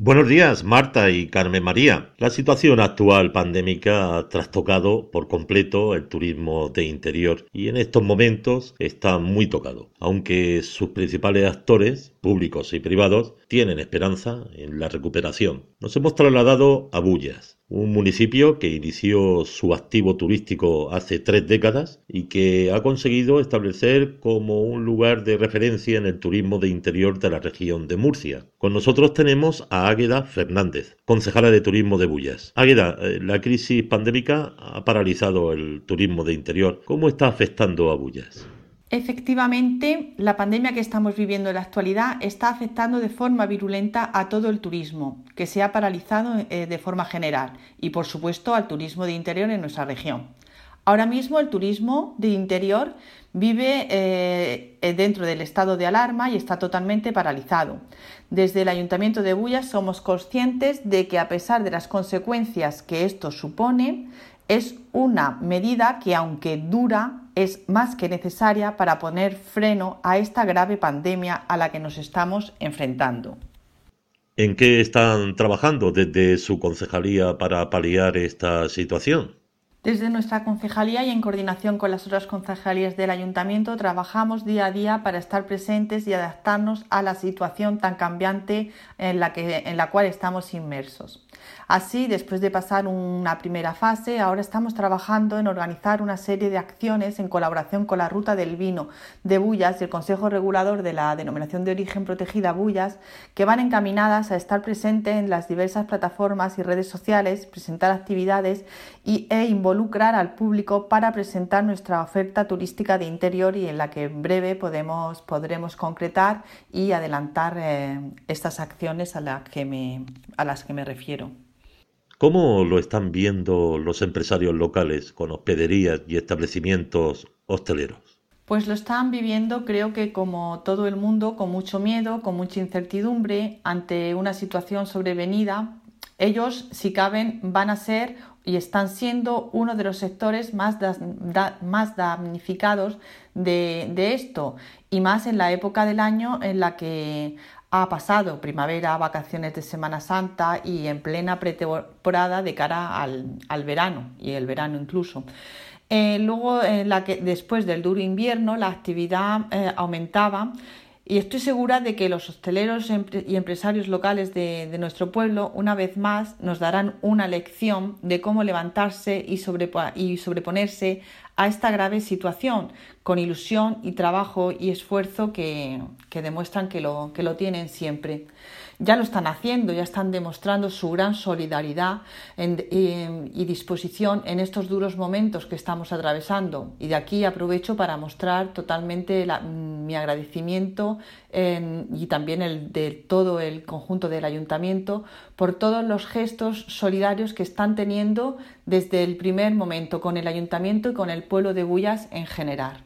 Buenos días, Marta y Carmen María. La situación actual pandémica ha trastocado por completo el turismo de interior y en estos momentos está muy tocado, aunque sus principales actores, públicos y privados, tienen esperanza en la recuperación. Nos hemos trasladado a Bullas, un municipio que inició su activo turístico hace tres décadas y que ha conseguido establecer como un lugar de referencia en el turismo de interior de la región de Murcia. Con nosotros tenemos a Águeda Fernández, concejala de turismo de Bullas. Águeda, eh, la crisis pandémica ha paralizado el turismo de interior. ¿Cómo está afectando a Bullas? Efectivamente, la pandemia que estamos viviendo en la actualidad está afectando de forma virulenta a todo el turismo, que se ha paralizado eh, de forma general, y por supuesto al turismo de interior en nuestra región. Ahora mismo el turismo de interior vive eh, dentro del estado de alarma y está totalmente paralizado. Desde el Ayuntamiento de Bullas somos conscientes de que a pesar de las consecuencias que esto supone, es una medida que aunque dura es más que necesaria para poner freno a esta grave pandemia a la que nos estamos enfrentando. ¿En qué están trabajando desde su concejalía para paliar esta situación? Desde nuestra concejalía y en coordinación con las otras concejalías del ayuntamiento trabajamos día a día para estar presentes y adaptarnos a la situación tan cambiante en la, que, en la cual estamos inmersos. Así, después de pasar una primera fase, ahora estamos trabajando en organizar una serie de acciones en colaboración con la Ruta del Vino de Bullas y el Consejo Regulador de la Denominación de Origen Protegida Bullas, que van encaminadas a estar presentes en las diversas plataformas y redes sociales, presentar actividades y, e involucrar al público para presentar nuestra oferta turística de interior y en la que en breve podemos, podremos concretar y adelantar eh, estas acciones a, la que me, a las que me refiero. ¿Cómo lo están viendo los empresarios locales con hospederías y establecimientos hosteleros? Pues lo están viviendo, creo que como todo el mundo, con mucho miedo, con mucha incertidumbre ante una situación sobrevenida. Ellos, si caben, van a ser y están siendo uno de los sectores más, más damnificados de, de, esto y más en la época del año en la que ha pasado primavera, vacaciones de Semana Santa y en plena pretemporada de cara al, verano y el verano incluso. Eh, luego, la que, después del duro invierno, la actividad eh, aumentaba y estoy segura de que los hosteleros y empresarios locales de, nuestro pueblo, una vez más, nos darán una lección de cómo levantarse y, y sobreponerse a esta grave situación, con ilusión y trabajo y esfuerzo que, demuestran que lo, tienen siempre ya lo están haciendo, ya están demostrando su gran solidaridad y, disposición en estos duros momentos que estamos atravesando. Y de aquí aprovecho para mostrar totalmente mi agradecimiento y también el de todo el conjunto del ayuntamiento por todos los gestos solidarios que están teniendo desde el primer momento con el ayuntamiento y con el pueblo de Bullas en general.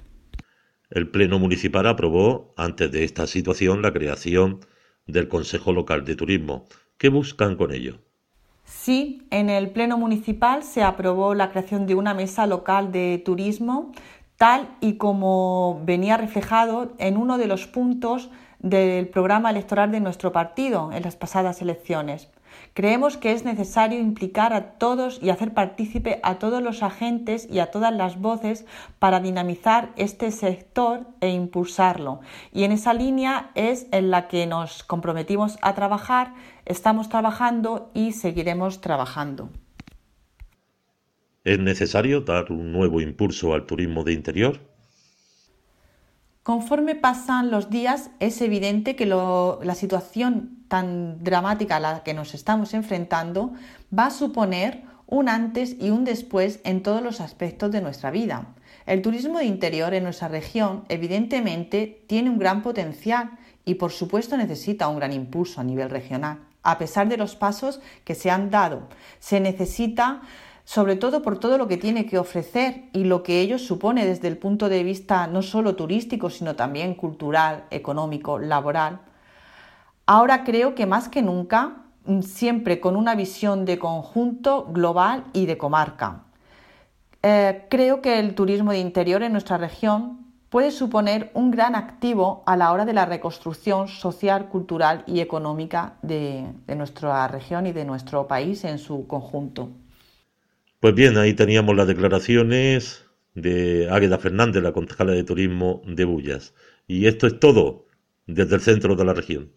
El Pleno Municipal aprobó, antes de esta situación, la creación del Consejo Local de Turismo. ¿Qué buscan con ello? Sí, en el Pleno Municipal se aprobó la creación de una mesa local de turismo, tal y como venía reflejado en uno de los puntos del programa electoral de nuestro partido en las pasadas elecciones. Creemos que es necesario implicar a todos y hacer partícipe a todos los agentes y a todas las voces para dinamizar este sector e impulsarlo. Y en esa línea es en la que nos comprometimos a trabajar, estamos trabajando y seguiremos trabajando. ¿Es necesario dar un nuevo impulso al turismo de interior? Conforme pasan los días, es evidente que la situación tan dramática a la que nos estamos enfrentando va a suponer un antes y un después en todos los aspectos de nuestra vida. El turismo de interior en nuestra región evidentemente tiene un gran potencial y por supuesto necesita un gran impulso a nivel regional. A pesar de los pasos que se han dado, se necesita sobre todo por todo lo que tiene que ofrecer y lo que ello supone desde el punto de vista no solo turístico, sino también cultural, económico, laboral. Ahora creo que más que nunca, mm, siempre con una visión de conjunto global y de comarca. Eh, creo que el turismo de interior en nuestra región puede suponer un gran activo a la hora de la reconstrucción social, cultural y económica de, de nuestra región y de nuestro país en su conjunto. Pues bien, ahí teníamos las declaraciones de Águeda Fernández, la concejala de turismo de Bullas. Y esto es todo desde el centro de la región.